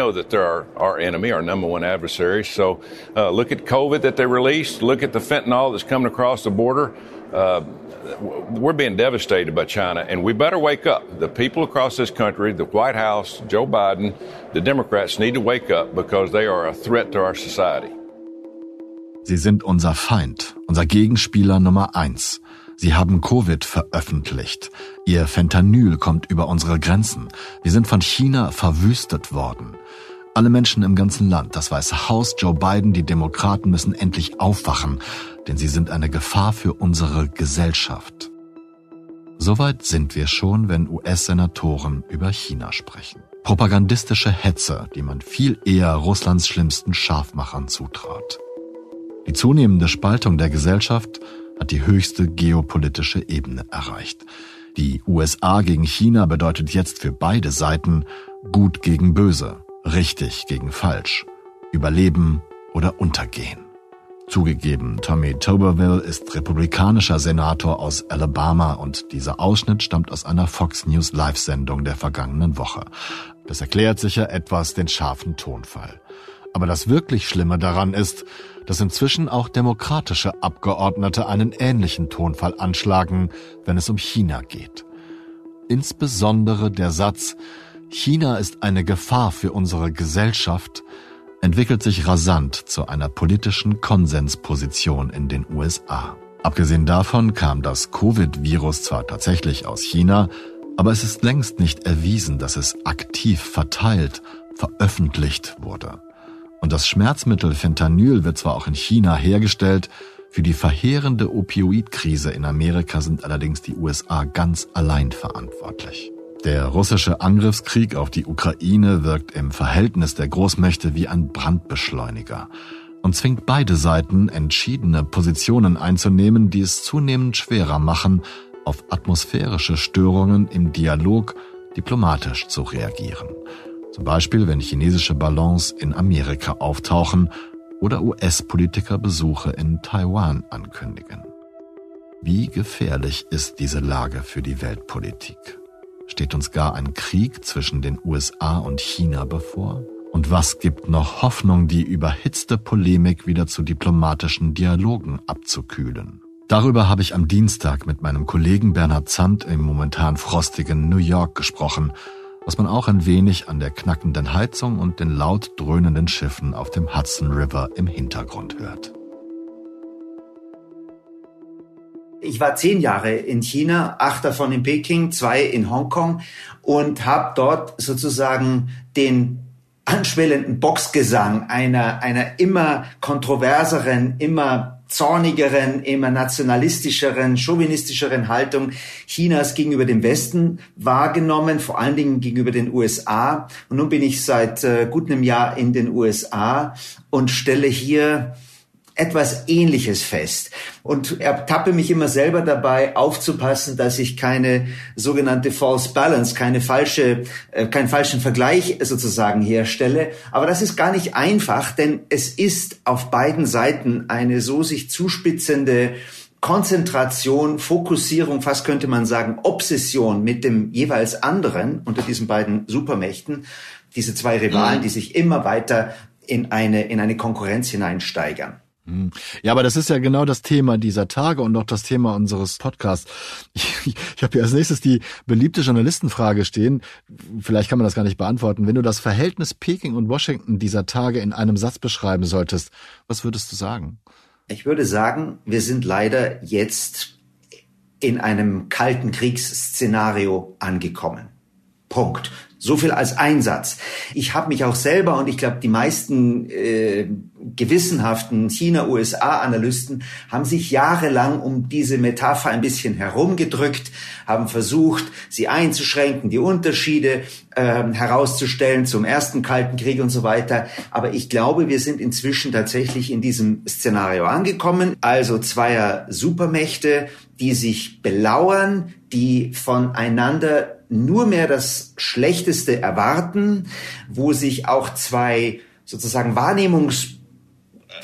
know that they're our, our enemy, our number one adversary. So uh, look at COVID that they released. Look at the fentanyl that's coming across the border. Uh, we're being devastated by China, and we better wake up. The people across this country, the White House, Joe Biden, the Democrats need to wake up because they are a threat to our society. Sie sind unser Feind, unser Gegenspieler Nummer eins. Sie haben Covid veröffentlicht. Ihr Fentanyl kommt über unsere Grenzen. Wir sind von China verwüstet worden. Alle Menschen im ganzen Land, das Weiße Haus, Joe Biden, die Demokraten müssen endlich aufwachen, denn sie sind eine Gefahr für unsere Gesellschaft. Soweit sind wir schon, wenn US-Senatoren über China sprechen. Propagandistische Hetze, die man viel eher Russlands schlimmsten Scharfmachern zutraut. Die zunehmende Spaltung der Gesellschaft hat die höchste geopolitische Ebene erreicht. Die USA gegen China bedeutet jetzt für beide Seiten gut gegen böse, richtig gegen falsch, überleben oder untergehen. Zugegeben, Tommy Tuberville ist republikanischer Senator aus Alabama und dieser Ausschnitt stammt aus einer Fox News Live-Sendung der vergangenen Woche. Das erklärt sicher etwas den scharfen Tonfall. Aber das wirklich Schlimme daran ist, dass inzwischen auch demokratische Abgeordnete einen ähnlichen Tonfall anschlagen, wenn es um China geht. Insbesondere der Satz China ist eine Gefahr für unsere Gesellschaft entwickelt sich rasant zu einer politischen Konsensposition in den USA. Abgesehen davon kam das Covid-Virus zwar tatsächlich aus China, aber es ist längst nicht erwiesen, dass es aktiv verteilt, veröffentlicht wurde. Und das Schmerzmittel Fentanyl wird zwar auch in China hergestellt, für die verheerende Opioidkrise in Amerika sind allerdings die USA ganz allein verantwortlich. Der russische Angriffskrieg auf die Ukraine wirkt im Verhältnis der Großmächte wie ein Brandbeschleuniger und zwingt beide Seiten, entschiedene Positionen einzunehmen, die es zunehmend schwerer machen, auf atmosphärische Störungen im Dialog diplomatisch zu reagieren. Zum Beispiel, wenn chinesische Ballons in Amerika auftauchen oder US-Politiker Besuche in Taiwan ankündigen. Wie gefährlich ist diese Lage für die Weltpolitik? Steht uns gar ein Krieg zwischen den USA und China bevor? Und was gibt noch Hoffnung, die überhitzte Polemik wieder zu diplomatischen Dialogen abzukühlen? Darüber habe ich am Dienstag mit meinem Kollegen Bernhard Zandt im momentan frostigen New York gesprochen was man auch ein wenig an der knackenden Heizung und den laut dröhnenden Schiffen auf dem Hudson River im Hintergrund hört. Ich war zehn Jahre in China, acht davon in Peking, zwei in Hongkong und habe dort sozusagen den anschwellenden Boxgesang einer, einer immer kontroverseren, immer zornigeren, immer nationalistischeren, chauvinistischeren Haltung Chinas gegenüber dem Westen wahrgenommen, vor allen Dingen gegenüber den USA. Und nun bin ich seit äh, gut einem Jahr in den USA und stelle hier etwas Ähnliches fest und ertappe mich immer selber dabei, aufzupassen, dass ich keine sogenannte False Balance, keine falsche, äh, keinen falschen Vergleich sozusagen herstelle. Aber das ist gar nicht einfach, denn es ist auf beiden Seiten eine so sich zuspitzende Konzentration, Fokussierung, fast könnte man sagen, Obsession mit dem jeweils anderen unter diesen beiden Supermächten, diese zwei Rivalen, mhm. die sich immer weiter in eine, in eine Konkurrenz hineinsteigern. Hm. Ja, aber das ist ja genau das Thema dieser Tage und auch das Thema unseres Podcasts. Ich, ich habe hier als nächstes die beliebte Journalistenfrage stehen. Vielleicht kann man das gar nicht beantworten. Wenn du das Verhältnis Peking und Washington dieser Tage in einem Satz beschreiben solltest, was würdest du sagen? Ich würde sagen, wir sind leider jetzt in einem kalten Kriegsszenario angekommen. Punkt. So viel als Einsatz. Ich habe mich auch selber und ich glaube, die meisten äh, gewissenhaften China-USA-Analysten haben sich jahrelang um diese Metapher ein bisschen herumgedrückt, haben versucht, sie einzuschränken, die Unterschiede äh, herauszustellen zum ersten Kalten Krieg und so weiter. Aber ich glaube, wir sind inzwischen tatsächlich in diesem Szenario angekommen. Also zweier Supermächte, die sich belauern, die voneinander nur mehr das Schlechteste erwarten, wo sich auch zwei sozusagen Wahrnehmungs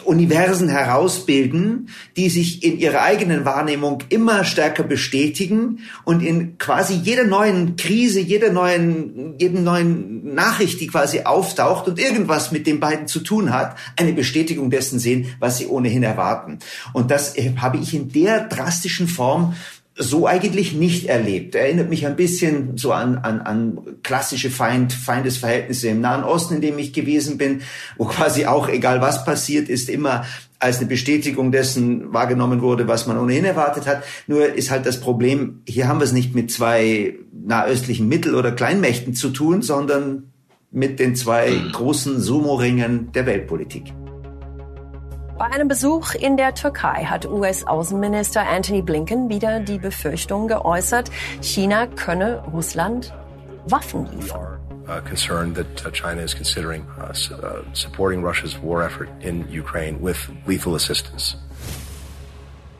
Universen herausbilden, die sich in ihrer eigenen Wahrnehmung immer stärker bestätigen und in quasi jeder neuen Krise, jeder neuen, jeden neuen Nachricht, die quasi auftaucht und irgendwas mit den beiden zu tun hat, eine Bestätigung dessen sehen, was sie ohnehin erwarten. Und das äh, habe ich in der drastischen Form so eigentlich nicht erlebt. Erinnert mich ein bisschen so an, an, an klassische Feind, Feindesverhältnisse im Nahen Osten, in dem ich gewesen bin, wo quasi auch, egal was passiert ist, immer als eine Bestätigung dessen wahrgenommen wurde, was man ohnehin erwartet hat. Nur ist halt das Problem, hier haben wir es nicht mit zwei nahöstlichen Mittel- oder Kleinmächten zu tun, sondern mit den zwei hm. großen Sumo-Ringen der Weltpolitik. Bei einem Besuch in der Türkei hat US-Außenminister Anthony Blinken wieder die Befürchtung geäußert, China könne Russland Waffen liefern. Uh, concerned that uh, China is considering uh, uh, supporting Russia's war effort in Ukraine with lethal assistance.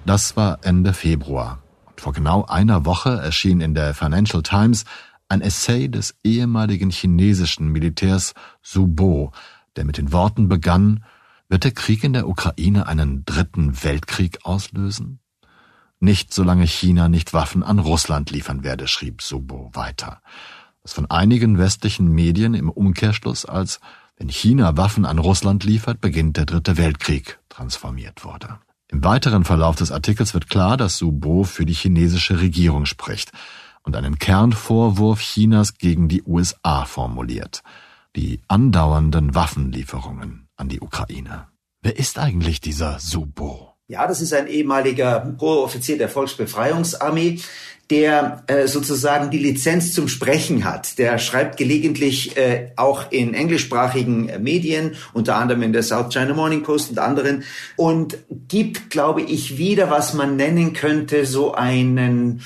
Das war Ende Februar. Und vor genau einer Woche erschien in der Financial Times ein Essay des ehemaligen chinesischen Militärs Su Bo, der mit den Worten begann, wird der Krieg in der Ukraine einen dritten Weltkrieg auslösen? Nicht solange China nicht Waffen an Russland liefern werde, schrieb Subo weiter. Was von einigen westlichen Medien im Umkehrschluss als wenn China Waffen an Russland liefert, beginnt der dritte Weltkrieg transformiert wurde. Im weiteren Verlauf des Artikels wird klar, dass Subo für die chinesische Regierung spricht und einen Kernvorwurf Chinas gegen die USA formuliert. Die andauernden Waffenlieferungen an die Ukraine. Wer ist eigentlich dieser Subo? Ja, das ist ein ehemaliger hoher Offizier der Volksbefreiungsarmee, der äh, sozusagen die Lizenz zum Sprechen hat. Der schreibt gelegentlich äh, auch in englischsprachigen äh, Medien, unter anderem in der South China Morning Post und anderen, und gibt, glaube ich, wieder, was man nennen könnte, so einen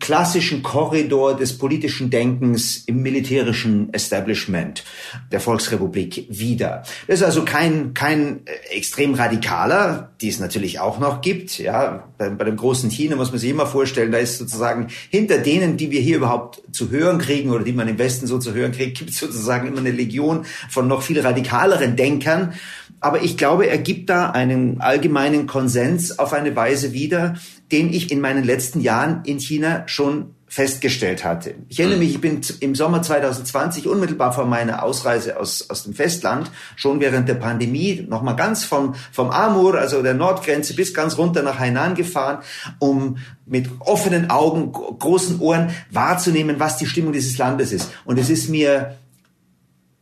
klassischen Korridor des politischen Denkens im militärischen Establishment der Volksrepublik wieder. Das ist also kein, kein äh, extrem radikaler, die es natürlich auch noch gibt. Ja, bei, bei dem großen China muss man sich immer vorstellen, da ist sozusagen hinter denen, die wir hier überhaupt zu hören kriegen oder die man im Westen so zu hören kriegt, gibt es sozusagen immer eine Legion von noch viel radikaleren Denkern. Aber ich glaube, er gibt da einen allgemeinen Konsens auf eine Weise wieder, den ich in meinen letzten Jahren in China schon festgestellt hatte. Ich erinnere mich, ich bin im Sommer 2020 unmittelbar vor meiner Ausreise aus, aus dem Festland, schon während der Pandemie, nochmal ganz vom, vom Amur, also der Nordgrenze, bis ganz runter nach Hainan gefahren, um mit offenen Augen, großen Ohren wahrzunehmen, was die Stimmung dieses Landes ist. Und es ist mir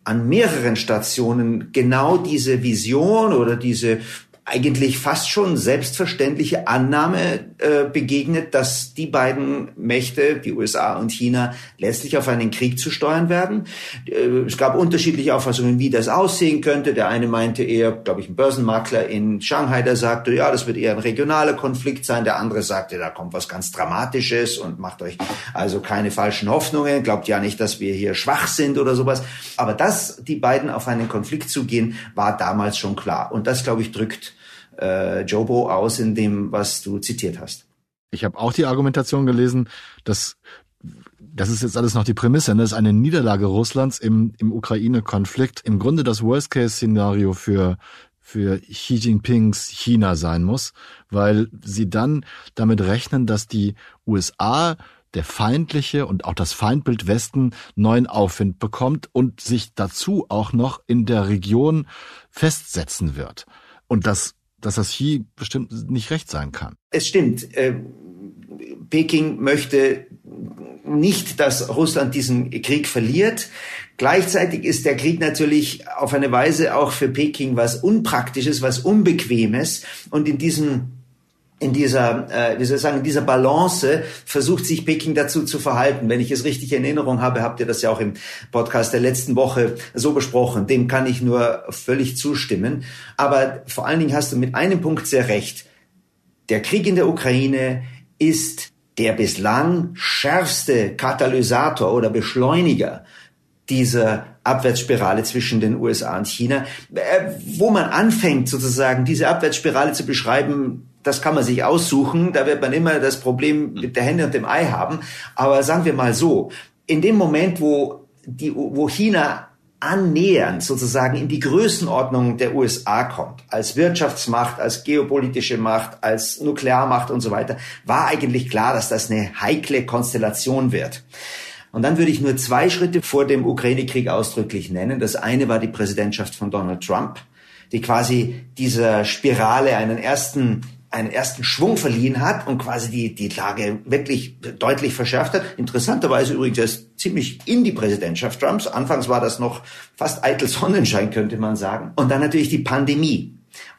an mehreren Stationen genau diese Vision oder diese eigentlich fast schon selbstverständliche Annahme äh, begegnet, dass die beiden Mächte, die USA und China, letztlich auf einen Krieg zu steuern werden. Äh, es gab unterschiedliche Auffassungen, wie das aussehen könnte. Der eine meinte eher, glaube ich, ein Börsenmakler in Shanghai, der sagte, ja, das wird eher ein regionaler Konflikt sein. Der andere sagte, da kommt was ganz Dramatisches und macht euch also keine falschen Hoffnungen. Glaubt ja nicht, dass wir hier schwach sind oder sowas. Aber dass die beiden auf einen Konflikt zugehen, war damals schon klar. Und das, glaube ich, drückt äh, Jobo aus in dem, was du zitiert hast. Ich habe auch die Argumentation gelesen, dass das ist jetzt alles noch die Prämisse, ne? das ist eine Niederlage Russlands im, im Ukraine-Konflikt im Grunde das Worst-Case-Szenario für, für Xi Jinpings China sein muss, weil sie dann damit rechnen, dass die USA der feindliche und auch das Feindbild Westen neuen Aufwind bekommt und sich dazu auch noch in der Region festsetzen wird. Und das dass das Xi bestimmt nicht recht sein kann. Es stimmt. Äh, Peking möchte nicht, dass Russland diesen Krieg verliert. Gleichzeitig ist der Krieg natürlich auf eine Weise auch für Peking was Unpraktisches, was Unbequemes. Und in diesem in dieser, äh, wie soll ich sagen, in dieser Balance versucht sich Peking dazu zu verhalten. Wenn ich es richtig in Erinnerung habe, habt ihr das ja auch im Podcast der letzten Woche so besprochen. Dem kann ich nur völlig zustimmen. Aber vor allen Dingen hast du mit einem Punkt sehr recht. Der Krieg in der Ukraine ist der bislang schärfste Katalysator oder Beschleuniger dieser Abwärtsspirale zwischen den USA und China, äh, wo man anfängt sozusagen diese Abwärtsspirale zu beschreiben, das kann man sich aussuchen. Da wird man immer das Problem mit der Hände und dem Ei haben. Aber sagen wir mal so, in dem Moment, wo die, wo China annähernd sozusagen in die Größenordnung der USA kommt, als Wirtschaftsmacht, als geopolitische Macht, als Nuklearmacht und so weiter, war eigentlich klar, dass das eine heikle Konstellation wird. Und dann würde ich nur zwei Schritte vor dem Ukraine-Krieg ausdrücklich nennen. Das eine war die Präsidentschaft von Donald Trump, die quasi dieser Spirale einen ersten einen ersten Schwung verliehen hat und quasi die, die Lage wirklich deutlich verschärft hat. Interessanterweise übrigens erst ziemlich in die Präsidentschaft Trumps. Anfangs war das noch fast eitel Sonnenschein, könnte man sagen. Und dann natürlich die Pandemie.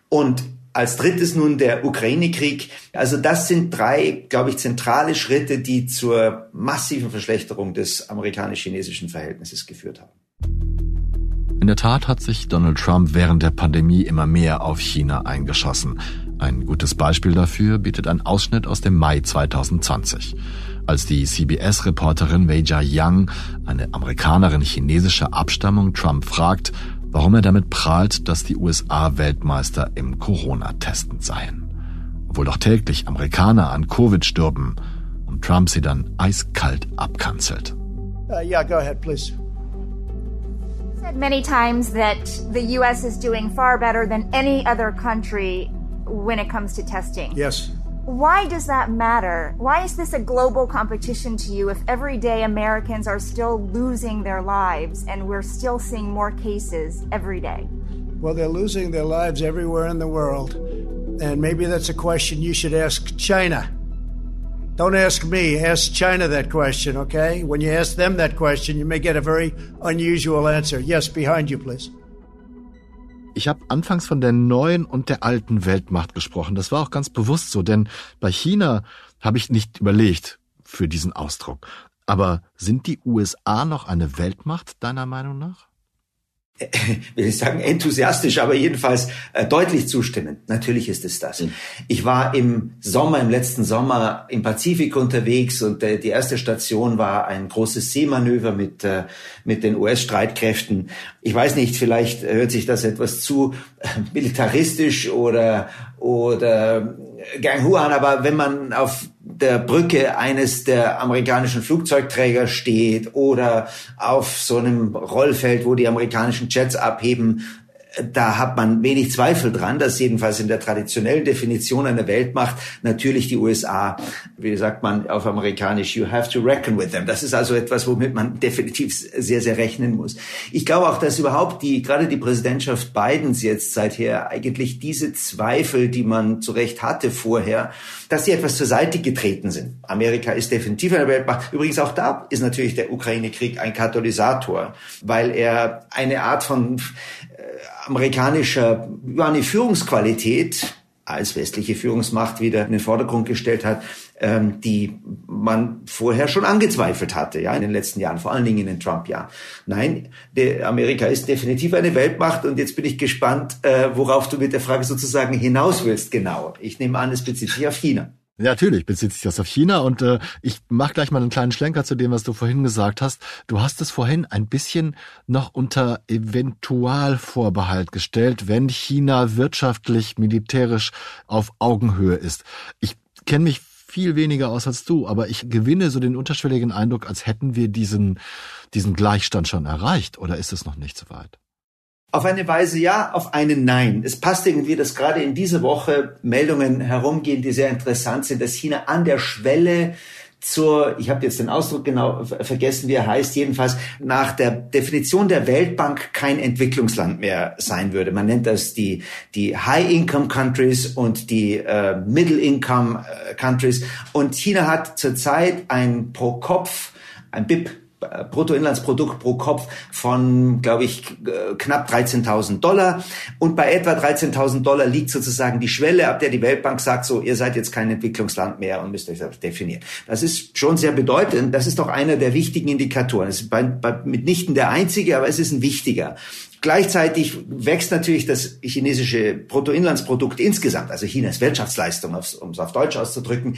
Und als drittes nun der Ukraine-Krieg. Also das sind drei, glaube ich, zentrale Schritte, die zur massiven Verschlechterung des amerikanisch-chinesischen Verhältnisses geführt haben. In der Tat hat sich Donald Trump während der Pandemie immer mehr auf China eingeschossen. Ein gutes Beispiel dafür bietet ein Ausschnitt aus dem Mai 2020. Als die CBS-Reporterin Weijia Yang, eine Amerikanerin chinesischer Abstammung, Trump fragt, warum er damit prahlt, dass die USA Weltmeister im Corona-Testen seien. Obwohl doch täglich Amerikaner an Covid stürben und Trump sie dann eiskalt abkanzelt. Uh, yeah, go ahead, please. Said many times that the US is doing far better than any other country when it comes to testing. Yes. Why does that matter? Why is this a global competition to you if everyday Americans are still losing their lives and we're still seeing more cases every day? Well, they're losing their lives everywhere in the world. And maybe that's a question you should ask China. Don't ask me, ask China that question, okay? When you ask them that question, you may get a very unusual answer. Yes, behind you, please. Ich habe anfangs von der neuen und der alten Weltmacht gesprochen. Das war auch ganz bewusst so, denn bei China habe ich nicht überlegt für diesen Ausdruck. Aber sind die USA noch eine Weltmacht deiner Meinung nach? will ich sagen, enthusiastisch, aber jedenfalls äh, deutlich zustimmend. Natürlich ist es das. Mhm. Ich war im Sommer, im letzten Sommer im Pazifik unterwegs und äh, die erste Station war ein großes Seemanöver mit, äh, mit den US-Streitkräften. Ich weiß nicht, vielleicht hört sich das etwas zu äh, militaristisch oder, oder Gang Huan, aber wenn man auf der Brücke eines der amerikanischen Flugzeugträger steht oder auf so einem Rollfeld, wo die amerikanischen Jets abheben, da hat man wenig Zweifel dran, dass jedenfalls in der traditionellen Definition einer Weltmacht natürlich die USA, wie sagt man auf amerikanisch, you have to reckon with them. Das ist also etwas, womit man definitiv sehr, sehr rechnen muss. Ich glaube auch, dass überhaupt die, gerade die Präsidentschaft Bidens jetzt seither eigentlich diese Zweifel, die man zu Recht hatte vorher, dass sie etwas zur Seite getreten sind. Amerika ist definitiv eine Weltmacht. Übrigens auch da ist natürlich der Ukraine-Krieg ein Katalysator, weil er eine Art von amerikanischer ja, eine Führungsqualität als westliche Führungsmacht wieder in den Vordergrund gestellt hat, ähm, die man vorher schon angezweifelt hatte, ja, in den letzten Jahren, vor allen Dingen in den Trump-Jahren. Nein, Amerika ist definitiv eine Weltmacht und jetzt bin ich gespannt, äh, worauf du mit der Frage sozusagen hinaus willst, genau. Ich nehme an, es bezieht sich auf China. Ja, natürlich bezieht sich das auf China und äh, ich mache gleich mal einen kleinen Schlenker zu dem, was du vorhin gesagt hast. Du hast es vorhin ein bisschen noch unter Eventualvorbehalt gestellt, wenn China wirtschaftlich, militärisch auf Augenhöhe ist. Ich kenne mich viel weniger aus als du, aber ich gewinne so den unterschwelligen Eindruck, als hätten wir diesen, diesen Gleichstand schon erreicht. Oder ist es noch nicht so weit? Auf eine Weise ja, auf eine nein. Es passt irgendwie, dass gerade in dieser Woche Meldungen herumgehen, die sehr interessant sind, dass China an der Schwelle zur, ich habe jetzt den Ausdruck genau vergessen, wie er heißt, jedenfalls nach der Definition der Weltbank kein Entwicklungsland mehr sein würde. Man nennt das die, die High-Income-Countries und die äh, Middle-Income-Countries. Und China hat zurzeit ein pro Kopf, ein BIP Bruttoinlandsprodukt pro Kopf von, glaube ich, knapp 13.000 Dollar. Und bei etwa 13.000 Dollar liegt sozusagen die Schwelle, ab der die Weltbank sagt, so, ihr seid jetzt kein Entwicklungsland mehr und müsst euch selbst definieren. Das ist schon sehr bedeutend. Das ist doch einer der wichtigen Indikatoren. Es ist bei, bei, mitnichten der einzige, aber es ist ein wichtiger. Gleichzeitig wächst natürlich das chinesische Bruttoinlandsprodukt insgesamt, also Chinas Wirtschaftsleistung, um es auf Deutsch auszudrücken,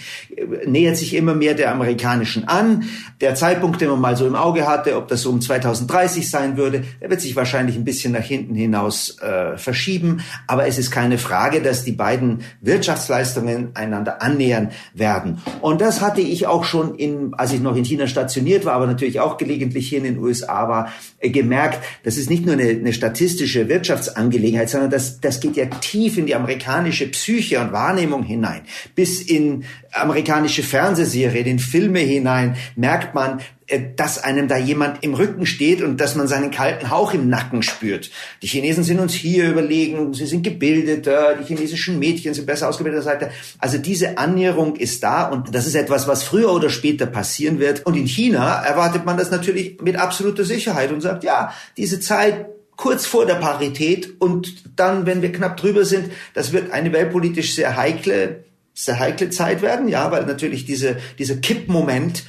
nähert sich immer mehr der amerikanischen an. Der Zeitpunkt, den man mal so im Auge hatte, ob das um 2030 sein würde, der wird sich wahrscheinlich ein bisschen nach hinten hinaus äh, verschieben. Aber es ist keine Frage, dass die beiden Wirtschaftsleistungen einander annähern werden. Und das hatte ich auch schon in, als ich noch in China stationiert war, aber natürlich auch gelegentlich hier in den USA war, äh, gemerkt, das ist nicht nur eine, eine statistische Wirtschaftsangelegenheit, sondern das, das geht ja tief in die amerikanische Psyche und Wahrnehmung hinein. Bis in amerikanische Fernsehserien, in Filme hinein merkt man, äh, dass einem da jemand im Rücken steht und dass man seinen kalten Hauch im Nacken spürt. Die Chinesen sind uns hier überlegen, sie sind gebildeter, die chinesischen Mädchen sind besser ausgebildeter Seite. Also diese Annäherung ist da und das ist etwas, was früher oder später passieren wird. Und in China erwartet man das natürlich mit absoluter Sicherheit und sagt, ja, diese Zeit kurz vor der Parität und dann, wenn wir knapp drüber sind, das wird eine weltpolitisch sehr heikle, sehr heikle Zeit werden, ja, weil natürlich diese, dieser Kippmoment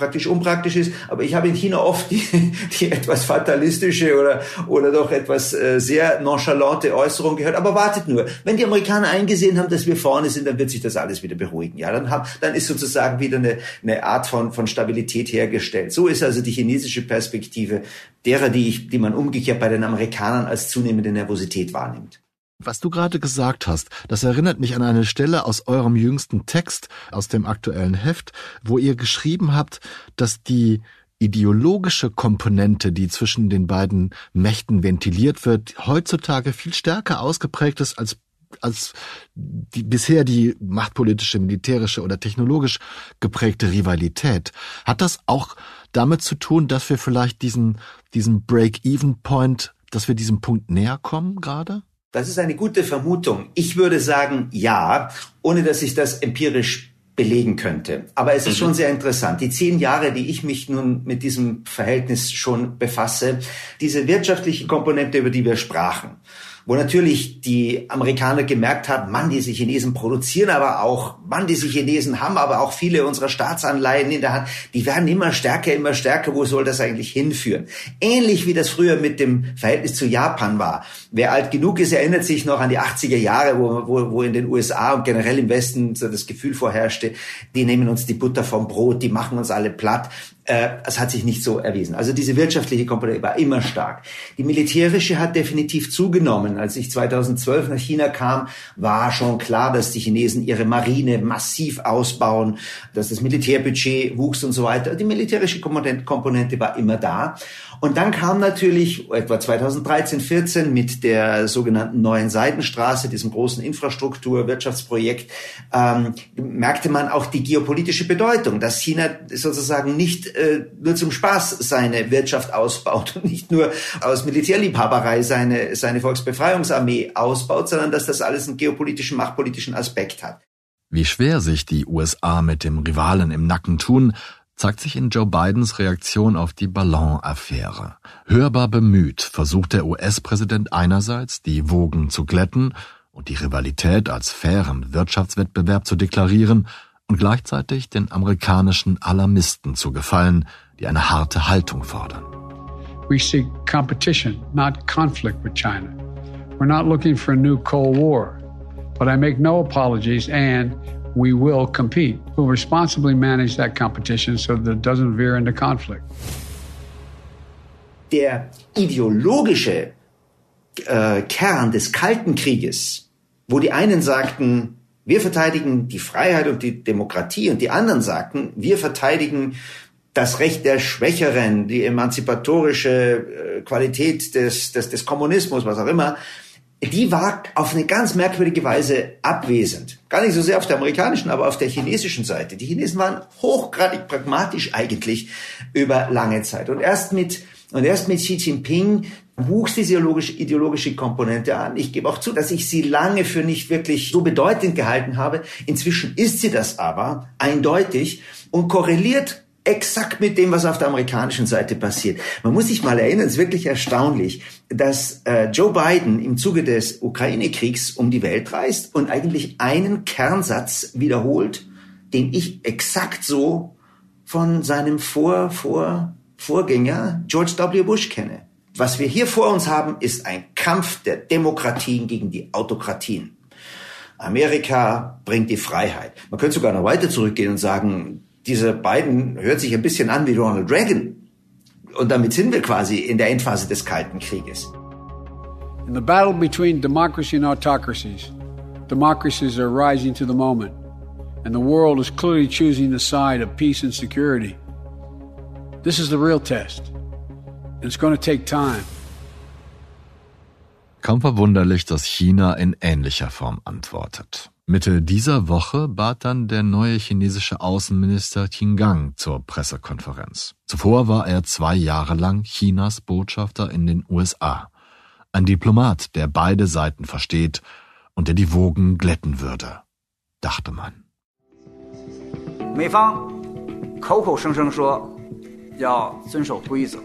praktisch unpraktisch ist. Aber ich habe in China oft die, die etwas fatalistische oder, oder doch etwas äh, sehr nonchalante Äußerung gehört. Aber wartet nur. Wenn die Amerikaner eingesehen haben, dass wir vorne sind, dann wird sich das alles wieder beruhigen. Ja, dann, haben, dann ist sozusagen wieder eine, eine Art von, von Stabilität hergestellt. So ist also die chinesische Perspektive derer, die, ich, die man umgekehrt bei den Amerikanern als zunehmende Nervosität wahrnimmt. Was du gerade gesagt hast, das erinnert mich an eine Stelle aus eurem jüngsten Text, aus dem aktuellen Heft, wo ihr geschrieben habt, dass die ideologische Komponente, die zwischen den beiden Mächten ventiliert wird, heutzutage viel stärker ausgeprägt ist als als die, bisher die machtpolitische, militärische oder technologisch geprägte Rivalität. Hat das auch damit zu tun, dass wir vielleicht diesen, diesen Break-Even-Point, dass wir diesem Punkt näher kommen gerade? Das ist eine gute Vermutung. Ich würde sagen, ja, ohne dass ich das empirisch belegen könnte. Aber es ist mhm. schon sehr interessant. Die zehn Jahre, die ich mich nun mit diesem Verhältnis schon befasse, diese wirtschaftliche Komponente, über die wir sprachen, wo natürlich die Amerikaner gemerkt haben, Mann, diese Chinesen produzieren aber auch, Mann, diese Chinesen haben aber auch viele unserer Staatsanleihen in der Hand, die werden immer stärker, immer stärker, wo soll das eigentlich hinführen? Ähnlich wie das früher mit dem Verhältnis zu Japan war. Wer alt genug ist, erinnert sich noch an die 80er Jahre, wo, wo, wo in den USA und generell im Westen so das Gefühl vorherrschte, die nehmen uns die Butter vom Brot, die machen uns alle platt es hat sich nicht so erwiesen. Also diese wirtschaftliche Komponente war immer stark. Die militärische hat definitiv zugenommen. Als ich 2012 nach China kam, war schon klar, dass die Chinesen ihre Marine massiv ausbauen, dass das Militärbudget wuchs und so weiter. Die militärische Komponente war immer da. Und dann kam natürlich etwa 2013, 14 mit der sogenannten neuen Seitenstraße, diesem großen Infrastruktur-Wirtschaftsprojekt, ähm, merkte man auch die geopolitische Bedeutung, dass China sozusagen nicht äh, nur zum Spaß seine Wirtschaft ausbaut und nicht nur aus Militärliebhaberei seine, seine Volksbefreiungsarmee ausbaut, sondern dass das alles einen geopolitischen, machtpolitischen Aspekt hat. Wie schwer sich die USA mit dem Rivalen im Nacken tun, zeigt sich in Joe Bidens Reaktion auf die Ballon-Affäre. Hörbar bemüht versucht der US-Präsident einerseits, die Wogen zu glätten und die Rivalität als fairen Wirtschaftswettbewerb zu deklarieren und gleichzeitig den amerikanischen Alarmisten zu gefallen, die eine harte Haltung fordern. We seek competition, not conflict with China. We're not looking for a new Cold War. But I make no apologies and we will compete. We'll responsibly manage that competition so that it doesn't veer into conflict. Der ideologische äh, Kern des Kalten Krieges, wo die einen sagten, wir verteidigen die Freiheit und die Demokratie und die anderen sagten, wir verteidigen das Recht der Schwächeren, die emanzipatorische äh, Qualität des, des, des Kommunismus, was auch immer, die war auf eine ganz merkwürdige Weise abwesend. Gar nicht so sehr auf der amerikanischen, aber auf der chinesischen Seite. Die Chinesen waren hochgradig pragmatisch eigentlich über lange Zeit. Und erst mit, und erst mit Xi Jinping wuchs diese ideologische, ideologische Komponente an. Ich gebe auch zu, dass ich sie lange für nicht wirklich so bedeutend gehalten habe. Inzwischen ist sie das aber eindeutig und korreliert exakt mit dem, was auf der amerikanischen Seite passiert. Man muss sich mal erinnern, es ist wirklich erstaunlich, dass äh, Joe Biden im Zuge des Ukraine-Kriegs um die Welt reist und eigentlich einen Kernsatz wiederholt, den ich exakt so von seinem Vor, Vor, Vorgänger George W. Bush kenne. Was wir hier vor uns haben, ist ein Kampf der Demokratien gegen die Autokratien. Amerika bringt die Freiheit. Man könnte sogar noch weiter zurückgehen und sagen, diese beiden hört sich ein bisschen an wie Ronald Reagan. Und damit sind wir quasi in der Endphase des Kalten Krieges. In the battle between democracy and autocracies, democracies are rising to the moment, and the world is clearly choosing the side of peace and security. This is the real test, and it's going to take time. Kaum verwunderlich, dass China in ähnlicher Form antwortet. Mitte dieser Woche bat dann der neue chinesische Außenminister Qin Gang zur Pressekonferenz. Zuvor war er zwei Jahre lang Chinas Botschafter in den USA. Ein Diplomat, der beide Seiten versteht und der die Wogen glätten würde, dachte man. 美方口口声声说要遵守规则。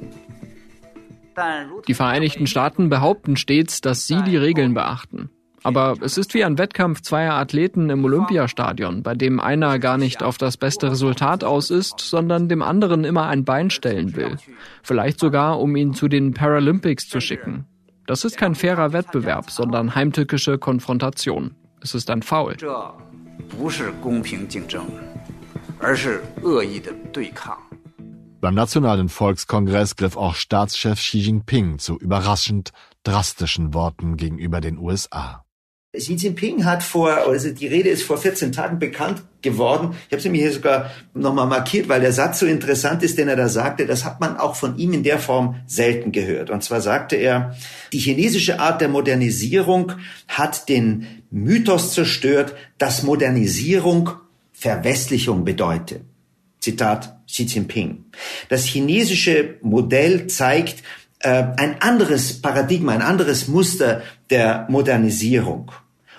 Die Vereinigten Staaten behaupten stets, dass sie die Regeln beachten. Aber es ist wie ein Wettkampf zweier Athleten im Olympiastadion, bei dem einer gar nicht auf das beste Resultat aus ist, sondern dem anderen immer ein Bein stellen will. Vielleicht sogar, um ihn zu den Paralympics zu schicken. Das ist kein fairer Wettbewerb, sondern heimtückische Konfrontation. Es ist ein Foul. Beim Nationalen Volkskongress griff auch Staatschef Xi Jinping zu überraschend drastischen Worten gegenüber den USA. Xi Jinping hat vor, also die Rede ist vor 14 Tagen bekannt geworden. Ich habe sie mir hier sogar nochmal markiert, weil der Satz so interessant ist, den er da sagte. Das hat man auch von ihm in der Form selten gehört. Und zwar sagte er, die chinesische Art der Modernisierung hat den Mythos zerstört, dass Modernisierung Verwestlichung bedeutet. Zitat Xi Jinping. Das chinesische Modell zeigt äh, ein anderes Paradigma, ein anderes Muster der Modernisierung.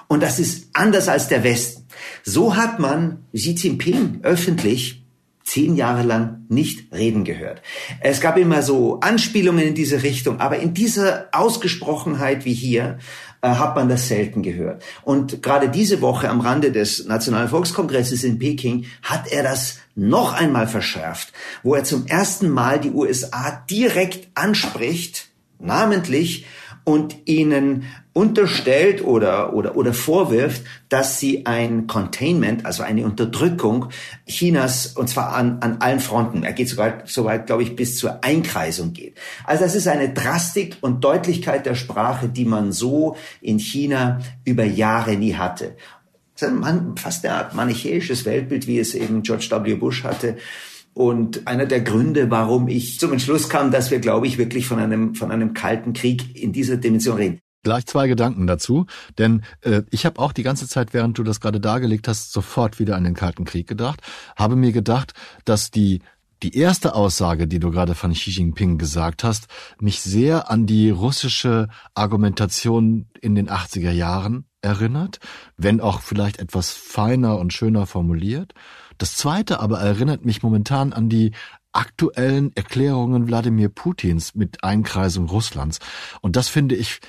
Und das ist anders als der Westen. So hat man Xi Jinping öffentlich zehn Jahre lang nicht reden gehört. Es gab immer so Anspielungen in diese Richtung, aber in dieser Ausgesprochenheit wie hier äh, hat man das selten gehört. Und gerade diese Woche am Rande des Nationalen Volkskongresses in Peking hat er das noch einmal verschärft, wo er zum ersten Mal die USA direkt anspricht, namentlich, und ihnen unterstellt oder, oder, oder vorwirft, dass sie ein Containment, also eine Unterdrückung Chinas, und zwar an, an allen Fronten, er geht sogar so weit, glaube ich, bis zur Einkreisung geht. Also das ist eine Drastik und Deutlichkeit der Sprache, die man so in China über Jahre nie hatte. Das ist fast eine Art manichäisches Weltbild, wie es eben George W. Bush hatte. Und einer der Gründe, warum ich zum Entschluss kam, dass wir, glaube ich, wirklich von einem, von einem kalten Krieg in dieser Dimension reden. Gleich zwei Gedanken dazu, denn äh, ich habe auch die ganze Zeit, während du das gerade dargelegt hast, sofort wieder an den Kalten Krieg gedacht, habe mir gedacht, dass die die erste Aussage, die du gerade von Xi Jinping gesagt hast, mich sehr an die russische Argumentation in den 80er Jahren erinnert, wenn auch vielleicht etwas feiner und schöner formuliert. Das zweite aber erinnert mich momentan an die aktuellen Erklärungen Wladimir Putins mit Einkreisung Russlands. Und das finde ich,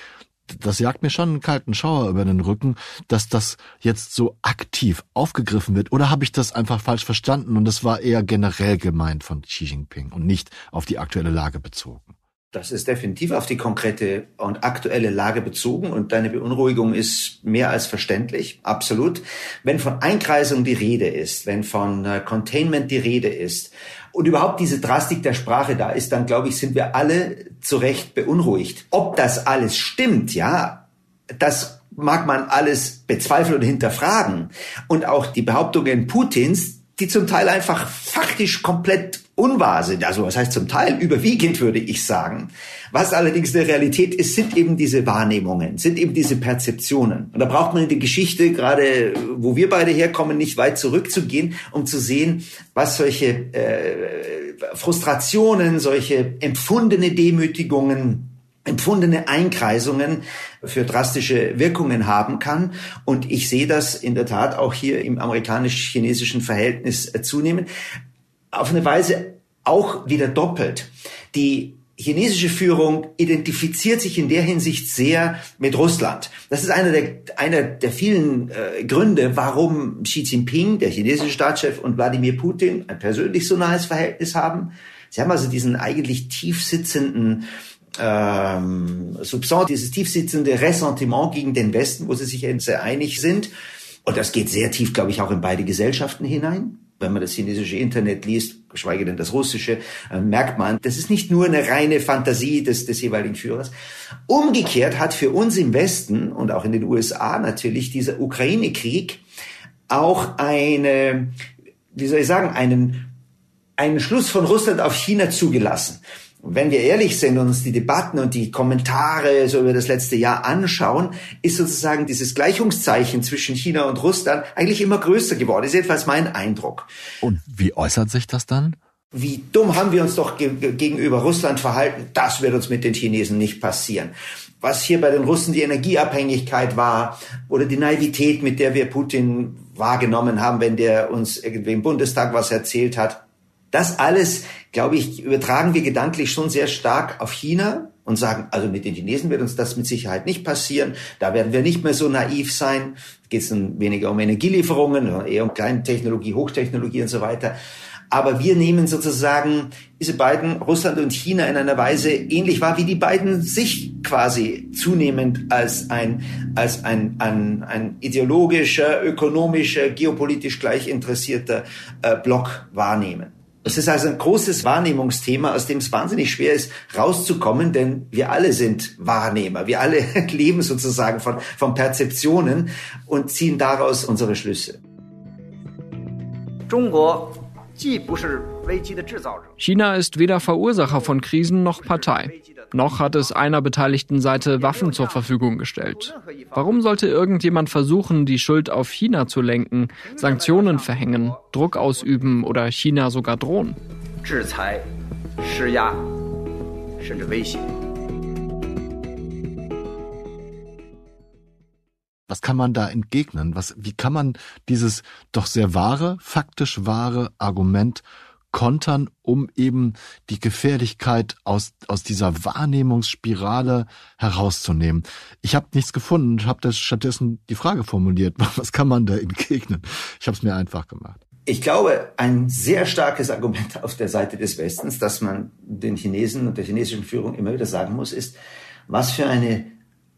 das jagt mir schon einen kalten Schauer über den Rücken, dass das jetzt so aktiv aufgegriffen wird. Oder habe ich das einfach falsch verstanden und das war eher generell gemeint von Xi Jinping und nicht auf die aktuelle Lage bezogen? Das ist definitiv auf die konkrete und aktuelle Lage bezogen und deine Beunruhigung ist mehr als verständlich, absolut. Wenn von Einkreisung die Rede ist, wenn von äh, Containment die Rede ist und überhaupt diese Drastik der Sprache da ist, dann glaube ich, sind wir alle zu Recht beunruhigt. Ob das alles stimmt, ja, das mag man alles bezweifeln und hinterfragen. Und auch die Behauptungen Putins, die zum Teil einfach faktisch komplett unwahr sind. Also was heißt zum Teil überwiegend, würde ich sagen. Was allerdings eine Realität ist, sind eben diese Wahrnehmungen, sind eben diese Perzeptionen. Und da braucht man in die Geschichte, gerade wo wir beide herkommen, nicht weit zurückzugehen, um zu sehen, was solche äh, Frustrationen, solche empfundene Demütigungen, empfundene Einkreisungen für drastische Wirkungen haben kann. Und ich sehe das in der Tat auch hier im amerikanisch-chinesischen Verhältnis zunehmend. Auf eine Weise auch wieder doppelt. Die chinesische Führung identifiziert sich in der Hinsicht sehr mit Russland. Das ist einer der, einer der vielen äh, Gründe, warum Xi Jinping, der chinesische Staatschef, und Wladimir Putin ein persönlich so nahes Verhältnis haben. Sie haben also diesen eigentlich tief sitzenden ähm, Soupçon, dieses tiefsitzende Ressentiment gegen den Westen, wo sie sich sehr einig sind. Und das geht sehr tief, glaube ich, auch in beide Gesellschaften hinein. Wenn man das chinesische Internet liest, geschweige denn das russische, äh, merkt man, das ist nicht nur eine reine Fantasie des, des jeweiligen Führers. Umgekehrt hat für uns im Westen und auch in den USA natürlich dieser Ukraine-Krieg auch eine, wie soll ich sagen, einen, einen Schluss von Russland auf China zugelassen. Und wenn wir ehrlich sind und uns die Debatten und die Kommentare so über das letzte Jahr anschauen, ist sozusagen dieses Gleichungszeichen zwischen China und Russland eigentlich immer größer geworden. Das ist jedenfalls mein Eindruck. Und wie äußert sich das dann? Wie dumm haben wir uns doch ge gegenüber Russland verhalten? Das wird uns mit den Chinesen nicht passieren. Was hier bei den Russen die Energieabhängigkeit war oder die Naivität, mit der wir Putin wahrgenommen haben, wenn der uns irgendwie im Bundestag was erzählt hat. Das alles, glaube ich, übertragen wir gedanklich schon sehr stark auf China und sagen, also mit den Chinesen wird uns das mit Sicherheit nicht passieren. Da werden wir nicht mehr so naiv sein. Geht es weniger um Energielieferungen, eher um Kleintechnologie, Hochtechnologie und so weiter. Aber wir nehmen sozusagen diese beiden, Russland und China, in einer Weise ähnlich wahr, wie die beiden sich quasi zunehmend als ein, als ein, ein, ein ideologischer, ökonomischer, geopolitisch gleich interessierter äh, Block wahrnehmen. Es ist also ein großes Wahrnehmungsthema, aus dem es wahnsinnig schwer ist, rauszukommen, denn wir alle sind Wahrnehmer. Wir alle leben sozusagen von, von Perzeptionen und ziehen daraus unsere Schlüsse. China ist weder Verursacher von Krisen noch Partei. Noch hat es einer beteiligten Seite Waffen zur Verfügung gestellt. Warum sollte irgendjemand versuchen, die Schuld auf China zu lenken, Sanktionen verhängen, Druck ausüben oder China sogar drohen? Was kann man da entgegnen? Was, wie kann man dieses doch sehr wahre, faktisch wahre Argument kontern, um eben die Gefährlichkeit aus, aus dieser Wahrnehmungsspirale herauszunehmen. Ich habe nichts gefunden und habe stattdessen die Frage formuliert, was kann man da entgegnen? Ich habe es mir einfach gemacht. Ich glaube, ein sehr starkes Argument auf der Seite des Westens, das man den Chinesen und der chinesischen Führung immer wieder sagen muss, ist, was für eine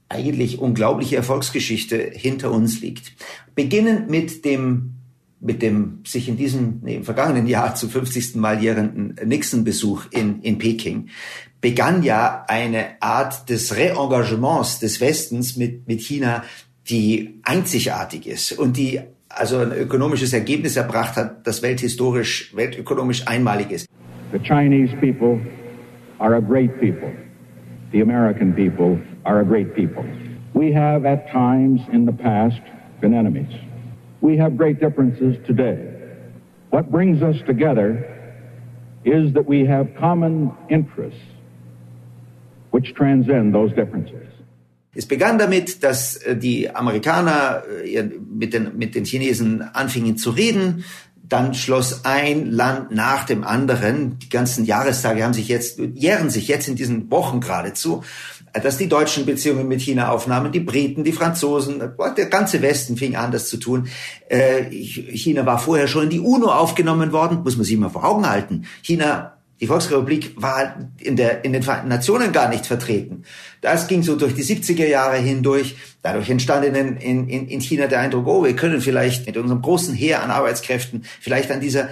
eigentlich unglaubliche Erfolgsgeschichte hinter uns liegt. Beginnend mit dem mit dem sich in diesem nee, im vergangenen Jahr zum 50. Mal jährenden Nixon-Besuch in, in Peking begann ja eine Art des Reengagements des Westens mit, mit China, die einzigartig ist und die also ein ökonomisches Ergebnis erbracht hat, das welthistorisch, weltökonomisch einmalig ist. The Chinese people are a great people. The American people are a great people. We have at times in the past been enemies. We have great differences today. What brings us together is that we have common interests which transcend those differences. Es begann damit, dass äh, die Amerikaner äh, mit den, mit den Chinesen anfingen zu reden. Dann schloss ein Land nach dem anderen. Die ganzen Jahrestage haben sich jetzt, jähren sich jetzt in diesen Wochen geradezu dass die deutschen Beziehungen mit China aufnahmen, die Briten, die Franzosen, der ganze Westen fing an, das zu tun. Äh, China war vorher schon in die UNO aufgenommen worden, muss man sich mal vor Augen halten. China die Volksrepublik war in, der, in den Vereinten Nationen gar nicht vertreten. Das ging so durch die 70er Jahre hindurch. Dadurch entstand in, in, in China der Eindruck, oh, wir können vielleicht mit unserem großen Heer an Arbeitskräften vielleicht an dieser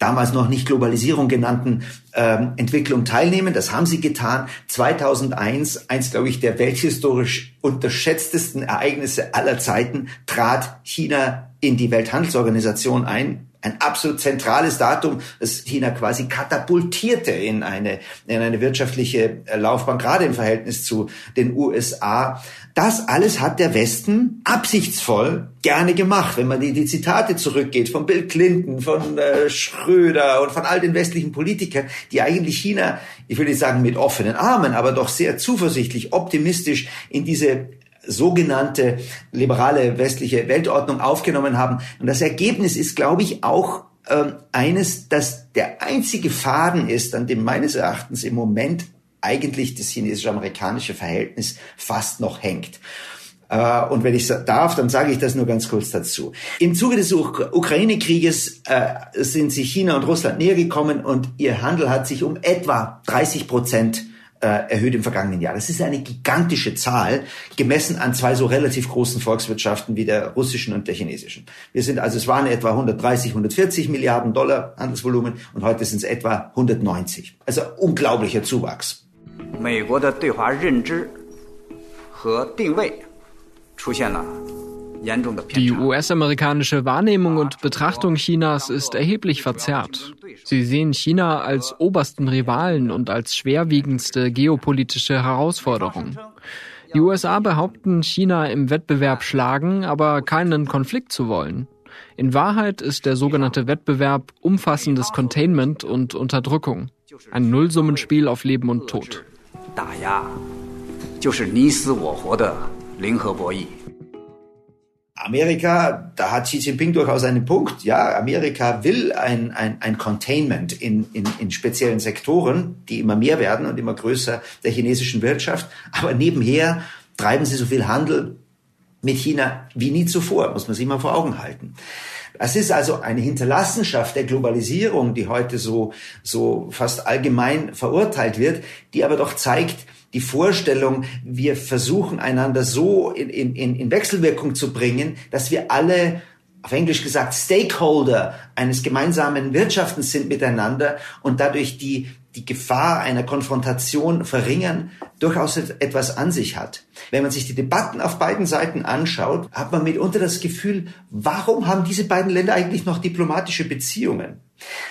damals noch nicht Globalisierung genannten ähm, Entwicklung teilnehmen. Das haben sie getan. 2001, eins, glaube ich, der welthistorisch unterschätztesten Ereignisse aller Zeiten, trat China in die Welthandelsorganisation ein. Ein absolut zentrales Datum, das China quasi katapultierte in eine, in eine wirtschaftliche Laufbahn, gerade im Verhältnis zu den USA. Das alles hat der Westen absichtsvoll gerne gemacht. Wenn man die, die Zitate zurückgeht von Bill Clinton, von äh, Schröder und von all den westlichen Politikern, die eigentlich China, ich will nicht sagen mit offenen Armen, aber doch sehr zuversichtlich, optimistisch in diese sogenannte liberale westliche Weltordnung aufgenommen haben. Und das Ergebnis ist, glaube ich, auch ähm, eines, dass der einzige Faden ist, an dem meines Erachtens im Moment eigentlich das chinesisch-amerikanische Verhältnis fast noch hängt. Äh, und wenn ich darf, dann sage ich das nur ganz kurz dazu. Im Zuge des Ukraine-Krieges äh, sind sich China und Russland näher gekommen und ihr Handel hat sich um etwa 30 Prozent äh, erhöht im vergangenen Jahr. Das ist eine gigantische Zahl, gemessen an zwei so relativ großen Volkswirtschaften wie der russischen und der chinesischen. Wir sind also, es waren etwa 130, 140 Milliarden Dollar Handelsvolumen und heute sind es etwa 190. Also unglaublicher Zuwachs. 美国的对华认知和定位出现了 die US-amerikanische Wahrnehmung und Betrachtung Chinas ist erheblich verzerrt. Sie sehen China als obersten Rivalen und als schwerwiegendste geopolitische Herausforderung. Die USA behaupten, China im Wettbewerb schlagen, aber keinen Konflikt zu wollen. In Wahrheit ist der sogenannte Wettbewerb umfassendes Containment und Unterdrückung. Ein Nullsummenspiel auf Leben und Tod. 打压就是你死我活的零和博弈。 Amerika, da hat Xi Jinping durchaus einen Punkt. Ja, Amerika will ein, ein, ein Containment in, in, in speziellen Sektoren, die immer mehr werden und immer größer der chinesischen Wirtschaft. Aber nebenher treiben sie so viel Handel mit China wie nie zuvor, muss man sich mal vor Augen halten. Es ist also eine Hinterlassenschaft der Globalisierung, die heute so, so fast allgemein verurteilt wird, die aber doch zeigt, die Vorstellung, wir versuchen einander so in, in, in Wechselwirkung zu bringen, dass wir alle auf Englisch gesagt Stakeholder eines gemeinsamen Wirtschaftens sind miteinander und dadurch die, die Gefahr einer Konfrontation verringern, durchaus etwas an sich hat. Wenn man sich die Debatten auf beiden Seiten anschaut, hat man mitunter das Gefühl, warum haben diese beiden Länder eigentlich noch diplomatische Beziehungen?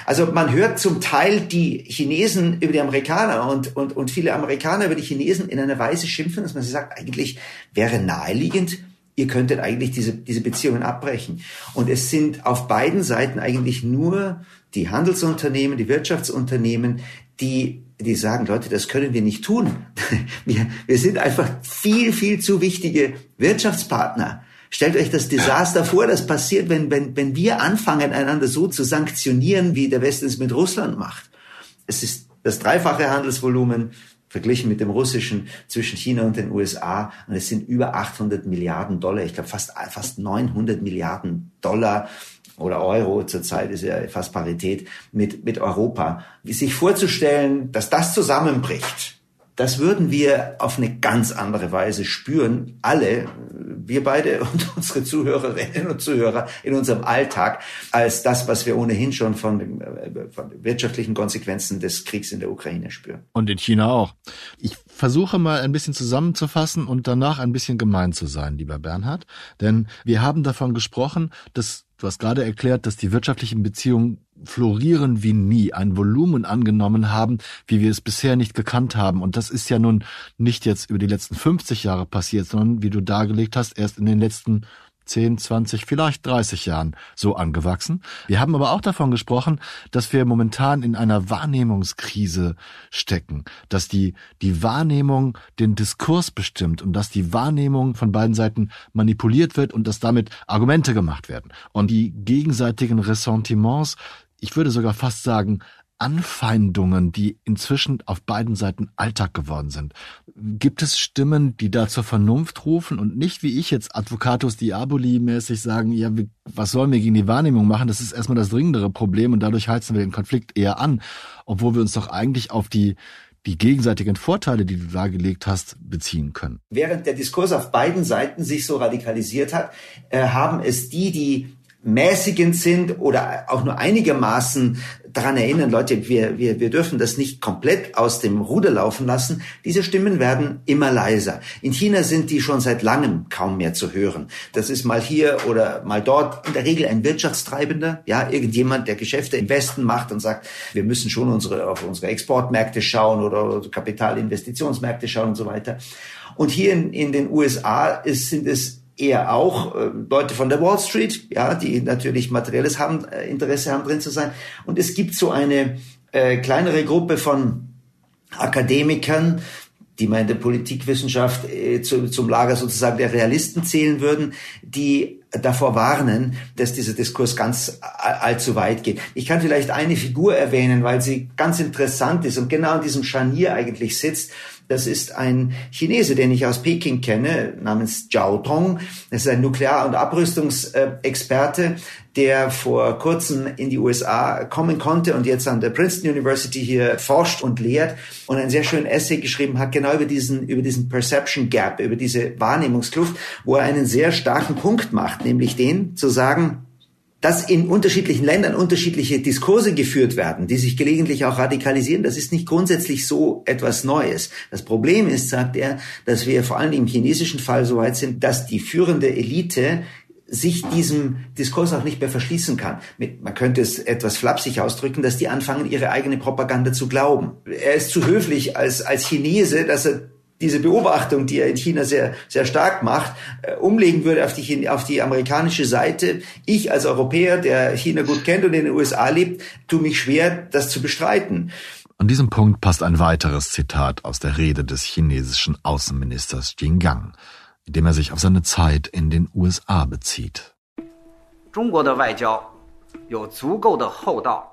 Also man hört zum Teil die Chinesen über die Amerikaner und, und, und viele Amerikaner über die Chinesen in einer Weise schimpfen, dass man sich sagt, eigentlich wäre naheliegend, ihr könntet eigentlich diese, diese Beziehungen abbrechen. Und es sind auf beiden Seiten eigentlich nur die Handelsunternehmen, die Wirtschaftsunternehmen, die, die sagen, Leute, das können wir nicht tun. Wir, wir sind einfach viel, viel zu wichtige Wirtschaftspartner. Stellt euch das Desaster vor, das passiert, wenn, wenn, wenn wir anfangen, einander so zu sanktionieren, wie der Westen es mit Russland macht. Es ist das dreifache Handelsvolumen verglichen mit dem russischen zwischen China und den USA. Und es sind über 800 Milliarden Dollar. Ich glaube, fast, fast 900 Milliarden Dollar oder Euro zurzeit ist ja fast Parität mit, mit Europa. Sich vorzustellen, dass das zusammenbricht, das würden wir auf eine ganz andere Weise spüren, alle, wir beide und unsere Zuhörerinnen und Zuhörer in unserem Alltag, als das, was wir ohnehin schon von, von wirtschaftlichen Konsequenzen des Kriegs in der Ukraine spüren. Und in China auch. Ich versuche mal ein bisschen zusammenzufassen und danach ein bisschen gemein zu sein, lieber Bernhard. Denn wir haben davon gesprochen, dass Du hast gerade erklärt, dass die wirtschaftlichen Beziehungen florieren wie nie, ein Volumen angenommen haben, wie wir es bisher nicht gekannt haben. Und das ist ja nun nicht jetzt über die letzten 50 Jahre passiert, sondern wie du dargelegt hast, erst in den letzten 10, 20, vielleicht 30 Jahren so angewachsen. Wir haben aber auch davon gesprochen, dass wir momentan in einer Wahrnehmungskrise stecken, dass die, die Wahrnehmung den Diskurs bestimmt und dass die Wahrnehmung von beiden Seiten manipuliert wird und dass damit Argumente gemacht werden. Und die gegenseitigen Ressentiments ich würde sogar fast sagen, Anfeindungen, die inzwischen auf beiden Seiten Alltag geworden sind. Gibt es Stimmen, die da zur Vernunft rufen und nicht wie ich jetzt Advocatus Diaboli mäßig sagen, ja, was sollen wir gegen die Wahrnehmung machen? Das ist erstmal das dringendere Problem und dadurch heizen wir den Konflikt eher an, obwohl wir uns doch eigentlich auf die die gegenseitigen Vorteile, die du dargelegt hast, beziehen können. Während der Diskurs auf beiden Seiten sich so radikalisiert hat, äh, haben es die, die mäßigend sind oder auch nur einigermaßen daran erinnern, Leute, wir, wir, wir dürfen das nicht komplett aus dem Ruder laufen lassen. Diese Stimmen werden immer leiser. In China sind die schon seit langem kaum mehr zu hören. Das ist mal hier oder mal dort in der Regel ein Wirtschaftstreibender, ja, irgendjemand, der Geschäfte im Westen macht und sagt, wir müssen schon unsere, auf unsere Exportmärkte schauen oder Kapitalinvestitionsmärkte schauen und so weiter. Und hier in, in den USA ist, sind es eher auch äh, Leute von der Wall Street, ja, die natürlich materielles haben, äh, Interesse haben, drin zu sein. Und es gibt so eine äh, kleinere Gruppe von Akademikern, die man in der Politikwissenschaft äh, zu, zum Lager sozusagen der Realisten zählen würden, die davor warnen, dass dieser Diskurs ganz allzu weit geht. Ich kann vielleicht eine Figur erwähnen, weil sie ganz interessant ist und genau in diesem Scharnier eigentlich sitzt. Das ist ein Chinese, den ich aus Peking kenne, namens Zhao Tong. Das ist ein Nuklear- und Abrüstungsexperte, der vor kurzem in die USA kommen konnte und jetzt an der Princeton University hier forscht und lehrt und einen sehr schönen Essay geschrieben hat, genau über diesen, über diesen Perception Gap, über diese Wahrnehmungskluft, wo er einen sehr starken Punkt macht, nämlich den zu sagen, dass in unterschiedlichen Ländern unterschiedliche Diskurse geführt werden, die sich gelegentlich auch radikalisieren, das ist nicht grundsätzlich so etwas Neues. Das Problem ist, sagt er, dass wir vor allem im chinesischen Fall so weit sind, dass die führende Elite sich diesem Diskurs auch nicht mehr verschließen kann. Man könnte es etwas flapsig ausdrücken, dass die anfangen, ihre eigene Propaganda zu glauben. Er ist zu höflich als, als Chinese, dass er diese Beobachtung, die er in China sehr, sehr stark macht, äh, umlegen würde auf die, auf die amerikanische Seite. Ich als Europäer, der China gut kennt und in den USA lebt, tue mich schwer, das zu bestreiten. An diesem Punkt passt ein weiteres Zitat aus der Rede des chinesischen Außenministers Jin Gang, in dem er sich auf seine Zeit in den USA bezieht. 中国的外交有足够的厚道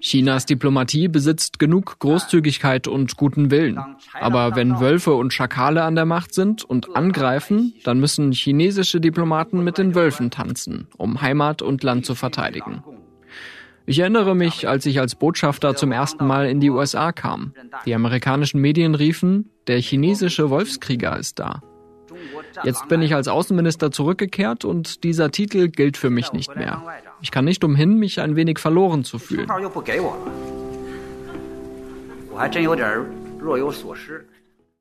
Chinas Diplomatie besitzt genug Großzügigkeit und guten Willen. Aber wenn Wölfe und Schakale an der Macht sind und angreifen, dann müssen chinesische Diplomaten mit den Wölfen tanzen, um Heimat und Land zu verteidigen. Ich erinnere mich, als ich als Botschafter zum ersten Mal in die USA kam. Die amerikanischen Medien riefen, der chinesische Wolfskrieger ist da. Jetzt bin ich als Außenminister zurückgekehrt und dieser Titel gilt für mich nicht mehr. Ich kann nicht umhin, mich ein wenig verloren zu fühlen.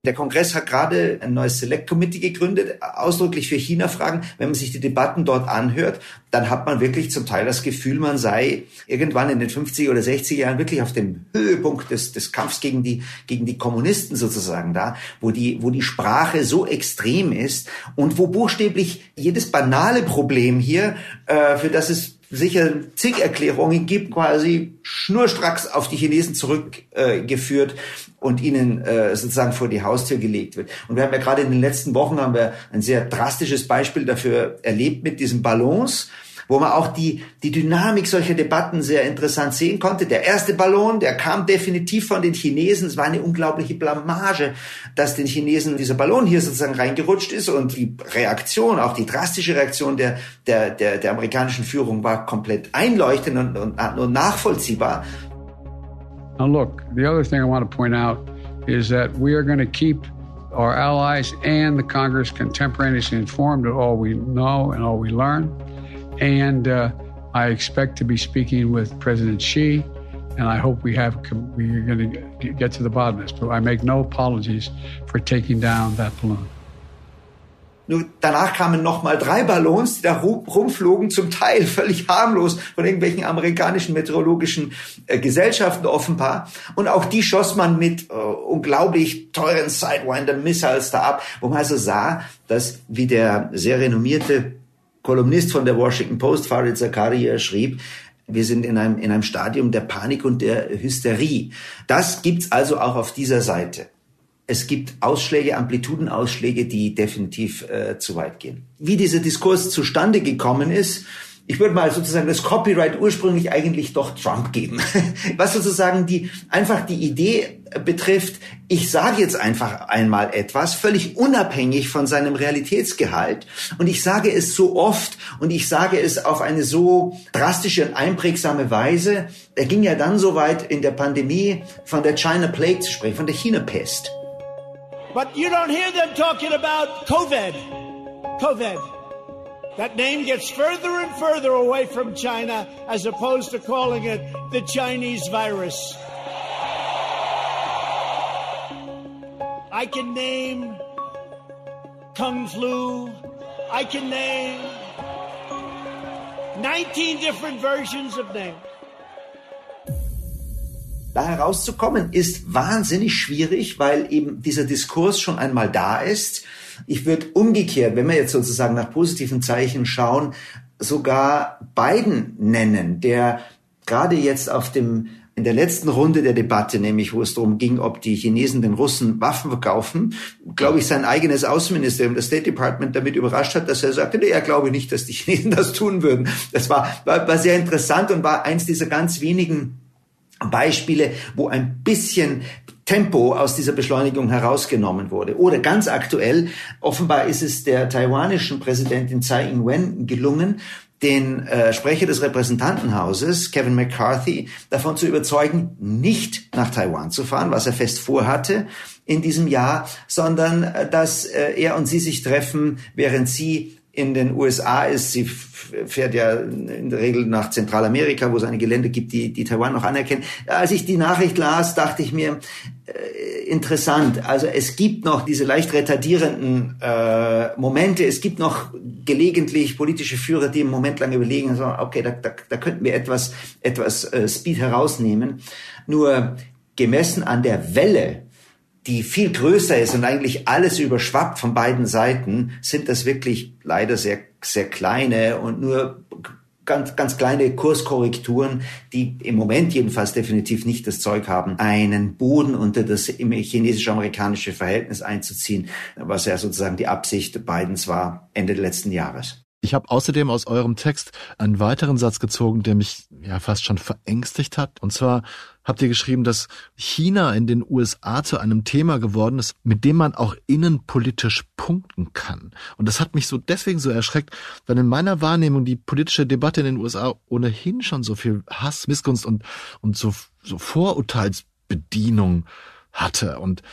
Der Kongress hat gerade ein neues Select Committee gegründet, ausdrücklich für China-Fragen. Wenn man sich die Debatten dort anhört, dann hat man wirklich zum Teil das Gefühl, man sei irgendwann in den 50er oder 60er Jahren wirklich auf dem Höhepunkt des, des Kampfs gegen die, gegen die Kommunisten sozusagen da, wo die, wo die Sprache so extrem ist und wo buchstäblich jedes banale Problem hier, äh, für das es sicher zig Erklärungen gibt, quasi schnurstracks auf die Chinesen zurückgeführt äh, und ihnen äh, sozusagen vor die Haustür gelegt wird. Und wir haben ja gerade in den letzten Wochen haben wir ein sehr drastisches Beispiel dafür erlebt mit diesen Ballons wo man auch die, die Dynamik solcher Debatten sehr interessant sehen konnte. Der erste Ballon, der kam definitiv von den Chinesen. Es war eine unglaubliche Blamage, dass den Chinesen dieser Ballon hier sozusagen reingerutscht ist und die Reaktion, auch die drastische Reaktion der, der, der, der amerikanischen Führung war komplett einleuchtend und, und, und nachvollziehbar. Now look, the other thing I want to point out is that we are going to keep our allies and the Congress contemporaneously informed of all we know and all we learn. And uh, I expect to be speaking with President Xi, and I hope we have we're going to get to the bottom of this. But I make no apologies for taking down that balloon. Nur danach kamen noch mal drei Ballons, die da rumflogen, zum Teil völlig harmlos von irgendwelchen amerikanischen meteorologischen äh, Gesellschaften offenbar. Und auch die schoss man mit äh, unglaublich teuren Sidewinder Missiles da ab, wo man also sah, dass, wie der sehr renommierte Kolumnist von der Washington Post, Farid Zakaria, schrieb, wir sind in einem, in einem Stadium der Panik und der Hysterie. Das gibt's also auch auf dieser Seite. Es gibt Ausschläge, Amplitudenausschläge, die definitiv äh, zu weit gehen. Wie dieser Diskurs zustande gekommen ist, ich würde mal sozusagen das Copyright ursprünglich eigentlich doch Trump geben. Was sozusagen die, einfach die Idee betrifft, ich sage jetzt einfach einmal etwas, völlig unabhängig von seinem Realitätsgehalt. Und ich sage es so oft und ich sage es auf eine so drastische und einprägsame Weise. Er ging ja dann so weit in der Pandemie von der China Plague zu sprechen, von der China-Pest. But you don't hear them talking about COVID. COVID. That name gets further and further away from China as opposed to calling it the Chinese virus. I can name Kung Flu. I can name 19 different versions of names. Da herauszukommen ist wahnsinnig schwierig, weil eben dieser Diskurs schon einmal da ist Ich würde umgekehrt, wenn wir jetzt sozusagen nach positiven Zeichen schauen, sogar Biden nennen, der gerade jetzt auf dem in der letzten Runde der Debatte, nämlich wo es darum ging, ob die Chinesen den Russen Waffen verkaufen, glaube ich, sein eigenes Außenministerium, das State Department, damit überrascht hat, dass er sagte, nee, er glaube nicht, dass die Chinesen das tun würden. Das war, war, war sehr interessant und war eins dieser ganz wenigen Beispiele, wo ein bisschen Tempo aus dieser Beschleunigung herausgenommen wurde. Oder ganz aktuell, offenbar ist es der taiwanischen Präsidentin Tsai Ing-wen gelungen, den äh, Sprecher des Repräsentantenhauses, Kevin McCarthy, davon zu überzeugen, nicht nach Taiwan zu fahren, was er fest vorhatte in diesem Jahr, sondern äh, dass äh, er und sie sich treffen, während sie in den USA ist. Sie fährt ja in der Regel nach Zentralamerika, wo es einige Länder gibt, die, die Taiwan noch anerkennen. Als ich die Nachricht las, dachte ich mir, äh, interessant. Also es gibt noch diese leicht retardierenden äh, Momente. Es gibt noch gelegentlich politische Führer, die im Moment lang überlegen, so, okay, da, da, da könnten wir etwas, etwas äh, Speed herausnehmen. Nur gemessen an der Welle, die viel größer ist und eigentlich alles überschwappt von beiden Seiten, sind das wirklich leider sehr, sehr kleine und nur ganz, ganz kleine Kurskorrekturen, die im Moment jedenfalls definitiv nicht das Zeug haben, einen Boden unter das chinesisch-amerikanische Verhältnis einzuziehen, was ja sozusagen die Absicht Bidens war Ende letzten Jahres. Ich habe außerdem aus eurem Text einen weiteren Satz gezogen, der mich ja fast schon verängstigt hat. Und zwar habt ihr geschrieben, dass China in den USA zu einem Thema geworden ist, mit dem man auch innenpolitisch punkten kann. Und das hat mich so deswegen so erschreckt, weil in meiner Wahrnehmung die politische Debatte in den USA ohnehin schon so viel Hass, Missgunst und, und so, so Vorurteilsbedienung hatte. Und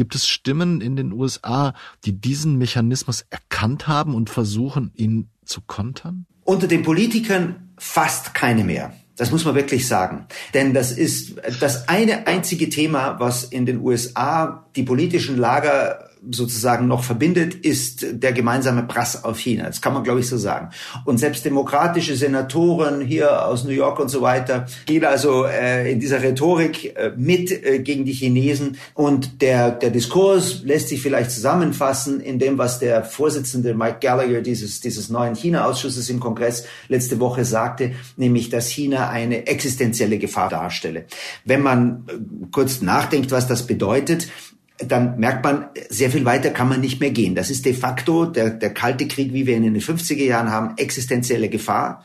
Gibt es Stimmen in den USA, die diesen Mechanismus erkannt haben und versuchen, ihn zu kontern? Unter den Politikern fast keine mehr. Das muss man wirklich sagen. Denn das ist das eine einzige Thema, was in den USA die politischen Lager sozusagen noch verbindet, ist der gemeinsame Prass auf China. Das kann man, glaube ich, so sagen. Und selbst demokratische Senatoren hier aus New York und so weiter gehen also äh, in dieser Rhetorik äh, mit äh, gegen die Chinesen. Und der, der Diskurs lässt sich vielleicht zusammenfassen in dem, was der Vorsitzende Mike Gallagher dieses, dieses neuen China-Ausschusses im Kongress letzte Woche sagte, nämlich, dass China eine existenzielle Gefahr darstelle. Wenn man äh, kurz nachdenkt, was das bedeutet, dann merkt man, sehr viel weiter kann man nicht mehr gehen. Das ist de facto der, der kalte Krieg, wie wir ihn in den 50er Jahren haben, existenzielle Gefahr.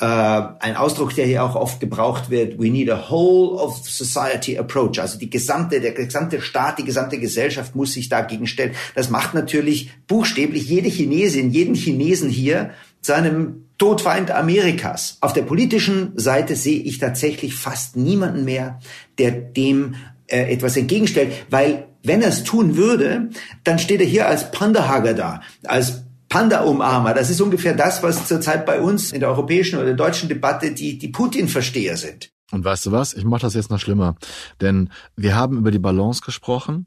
Äh, ein Ausdruck, der hier auch oft gebraucht wird, we need a whole of society approach. Also die gesamte, der gesamte Staat, die gesamte Gesellschaft muss sich dagegen stellen. Das macht natürlich buchstäblich jede Chinesin, jeden Chinesen hier zu einem Todfeind Amerikas. Auf der politischen Seite sehe ich tatsächlich fast niemanden mehr, der dem äh, etwas entgegenstellt, weil wenn er es tun würde, dann steht er hier als Pandahager da, als Panda-Umarmer. Das ist ungefähr das, was zurzeit bei uns in der europäischen oder deutschen Debatte die, die Putin-Versteher sind. Und weißt du was? Ich mache das jetzt noch schlimmer. Denn wir haben über die Balance gesprochen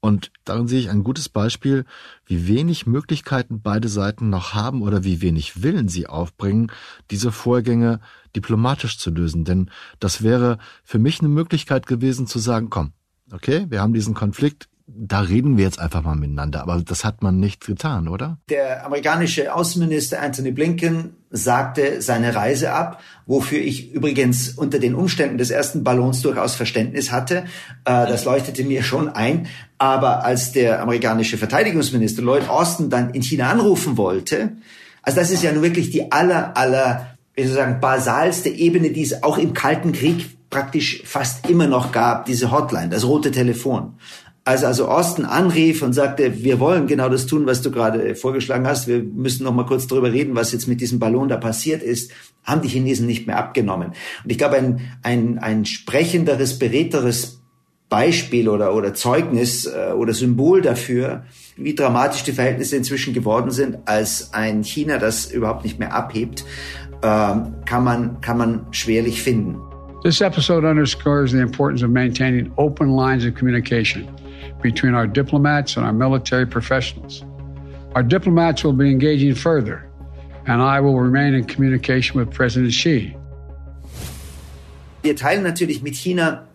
und darin sehe ich ein gutes Beispiel, wie wenig Möglichkeiten beide Seiten noch haben oder wie wenig Willen sie aufbringen, diese Vorgänge diplomatisch zu lösen. Denn das wäre für mich eine Möglichkeit gewesen zu sagen, komm, okay, wir haben diesen Konflikt, da reden wir jetzt einfach mal miteinander. Aber das hat man nicht getan, oder? Der amerikanische Außenminister Anthony Blinken sagte seine Reise ab, wofür ich übrigens unter den Umständen des ersten Ballons durchaus Verständnis hatte. Äh, das leuchtete mir schon ein. Aber als der amerikanische Verteidigungsminister Lloyd Austin dann in China anrufen wollte, also das ist ja nun wirklich die aller, aller, wie soll ich sagen, basalste Ebene, die es auch im Kalten Krieg praktisch fast immer noch gab, diese Hotline, das rote Telefon. Als also Osten anrief und sagte, wir wollen genau das tun, was du gerade vorgeschlagen hast, wir müssen noch mal kurz darüber reden, was jetzt mit diesem Ballon da passiert ist, haben die Chinesen nicht mehr abgenommen. Und ich glaube, ein, ein, ein sprechenderes, beredteres Beispiel oder, oder Zeugnis äh, oder Symbol dafür, wie dramatisch die Verhältnisse inzwischen geworden sind, als ein China, das überhaupt nicht mehr abhebt, äh, kann, man, kann man schwerlich finden. This episode underscores the importance of maintaining open lines of communication between our diplomats and our military professionals. Our diplomats will be engaging further, and I will remain in communication with President Xi. Wir teilen natürlich mit China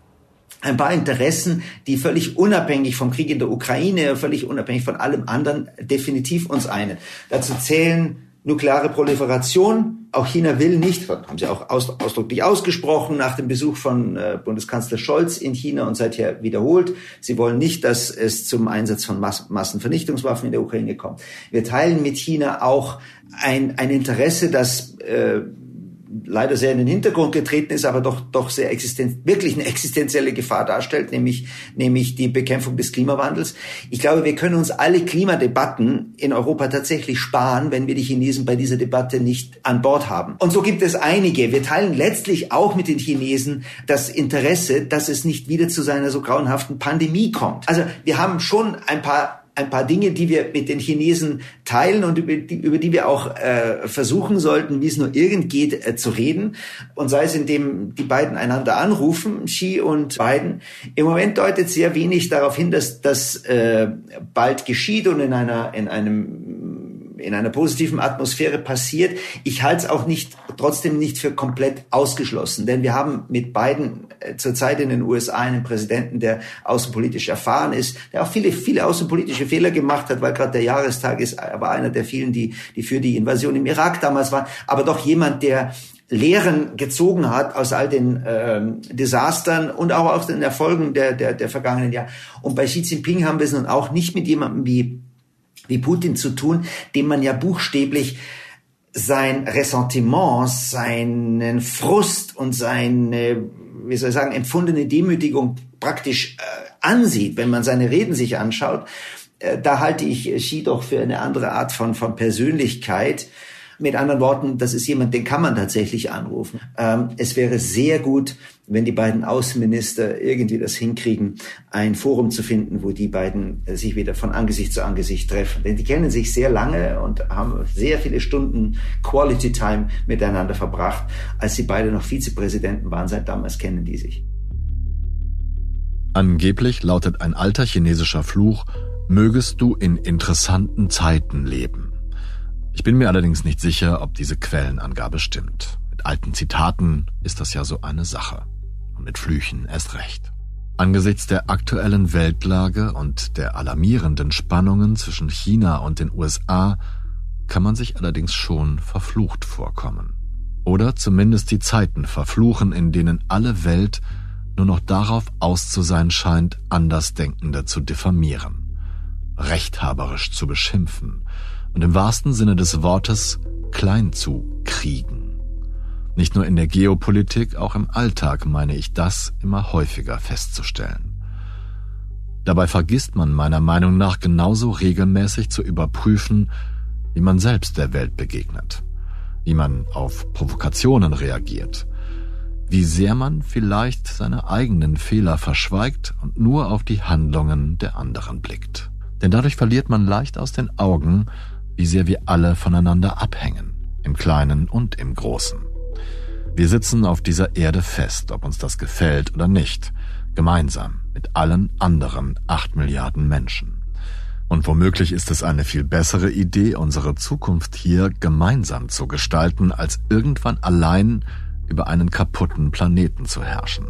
ein paar Interessen, die völlig unabhängig vom Krieg in der Ukraine, völlig unabhängig von allem anderen definitiv uns einen. Dazu zählen nukleare Proliferation. Auch China will nicht, haben sie auch aus, ausdrücklich ausgesprochen nach dem Besuch von äh, Bundeskanzler Scholz in China und seither wiederholt. Sie wollen nicht, dass es zum Einsatz von Mass Massenvernichtungswaffen in der Ukraine kommt. Wir teilen mit China auch ein, ein Interesse, dass äh, leider sehr in den Hintergrund getreten ist, aber doch, doch sehr existenz, wirklich eine existenzielle Gefahr darstellt, nämlich, nämlich die Bekämpfung des Klimawandels. Ich glaube, wir können uns alle Klimadebatten in Europa tatsächlich sparen, wenn wir die Chinesen bei dieser Debatte nicht an Bord haben. Und so gibt es einige. Wir teilen letztlich auch mit den Chinesen das Interesse, dass es nicht wieder zu seiner so grauenhaften Pandemie kommt. Also wir haben schon ein paar ein paar Dinge, die wir mit den Chinesen teilen und über die, über die wir auch äh, versuchen sollten, wie es nur irgend geht, äh, zu reden. Und sei es, indem die beiden einander anrufen, Xi und Biden. Im Moment deutet sehr wenig darauf hin, dass das äh, bald geschieht und in einer in einem in einer positiven Atmosphäre passiert. Ich halte es auch nicht, trotzdem nicht für komplett ausgeschlossen, denn wir haben mit beiden äh, zurzeit in den USA einen Präsidenten, der außenpolitisch erfahren ist, der auch viele, viele außenpolitische Fehler gemacht hat, weil gerade der Jahrestag ist, er war einer der vielen, die, die für die Invasion im Irak damals waren, aber doch jemand, der Lehren gezogen hat aus all den ähm, Desastern und auch aus den Erfolgen der, der, der vergangenen Jahre. Und bei Xi Jinping haben wir es nun auch nicht mit jemandem wie wie Putin zu tun, dem man ja buchstäblich sein Ressentiment, seinen Frust und seine, wie soll ich sagen, empfundene Demütigung praktisch äh, ansieht, wenn man seine Reden sich anschaut. Äh, da halte ich Xi doch für eine andere Art von, von Persönlichkeit. Mit anderen Worten, das ist jemand, den kann man tatsächlich anrufen. Ähm, es wäre sehr gut, wenn die beiden Außenminister irgendwie das hinkriegen, ein Forum zu finden, wo die beiden äh, sich wieder von Angesicht zu Angesicht treffen. Denn die kennen sich sehr lange und haben sehr viele Stunden Quality Time miteinander verbracht. Als sie beide noch Vizepräsidenten waren, seit damals kennen die sich. Angeblich lautet ein alter chinesischer Fluch, mögest du in interessanten Zeiten leben. Ich bin mir allerdings nicht sicher, ob diese Quellenangabe stimmt. Mit alten Zitaten ist das ja so eine Sache. Und mit Flüchen erst recht. Angesichts der aktuellen Weltlage und der alarmierenden Spannungen zwischen China und den USA kann man sich allerdings schon verflucht vorkommen. Oder zumindest die Zeiten verfluchen, in denen alle Welt nur noch darauf aus zu sein scheint, Andersdenkende zu diffamieren, rechthaberisch zu beschimpfen und im wahrsten Sinne des Wortes klein zu kriegen. Nicht nur in der Geopolitik, auch im Alltag meine ich das immer häufiger festzustellen. Dabei vergisst man meiner Meinung nach genauso regelmäßig zu überprüfen, wie man selbst der Welt begegnet, wie man auf Provokationen reagiert, wie sehr man vielleicht seine eigenen Fehler verschweigt und nur auf die Handlungen der anderen blickt. Denn dadurch verliert man leicht aus den Augen, wie sehr wir alle voneinander abhängen, im Kleinen und im Großen. Wir sitzen auf dieser Erde fest, ob uns das gefällt oder nicht, gemeinsam mit allen anderen acht Milliarden Menschen. Und womöglich ist es eine viel bessere Idee, unsere Zukunft hier gemeinsam zu gestalten, als irgendwann allein über einen kaputten Planeten zu herrschen.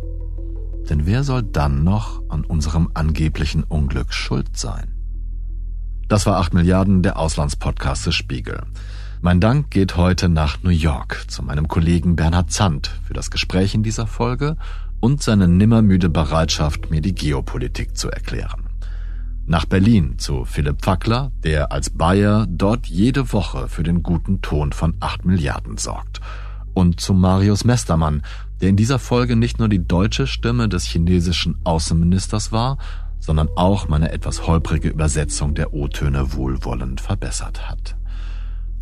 Denn wer soll dann noch an unserem angeblichen Unglück schuld sein? Das war 8 Milliarden, der Auslandspodcast des Spiegel. Mein Dank geht heute nach New York zu meinem Kollegen Bernhard Zandt für das Gespräch in dieser Folge und seine nimmermüde Bereitschaft, mir die Geopolitik zu erklären. Nach Berlin zu Philipp Fackler, der als Bayer dort jede Woche für den guten Ton von 8 Milliarden sorgt. Und zu Marius Mestermann, der in dieser Folge nicht nur die deutsche Stimme des chinesischen Außenministers war, sondern auch meine etwas holprige Übersetzung der O-Töne wohlwollend verbessert hat.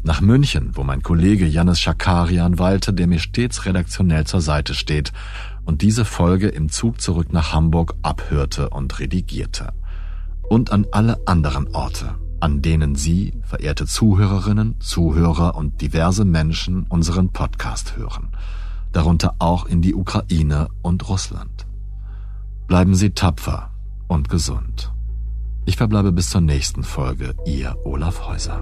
Nach München, wo mein Kollege Janis Schakarian weilte, der mir stets redaktionell zur Seite steht und diese Folge im Zug zurück nach Hamburg abhörte und redigierte. Und an alle anderen Orte, an denen Sie, verehrte Zuhörerinnen, Zuhörer und diverse Menschen unseren Podcast hören, darunter auch in die Ukraine und Russland. Bleiben Sie tapfer und gesund. Ich verbleibe bis zur nächsten Folge, Ihr Olaf Häuser.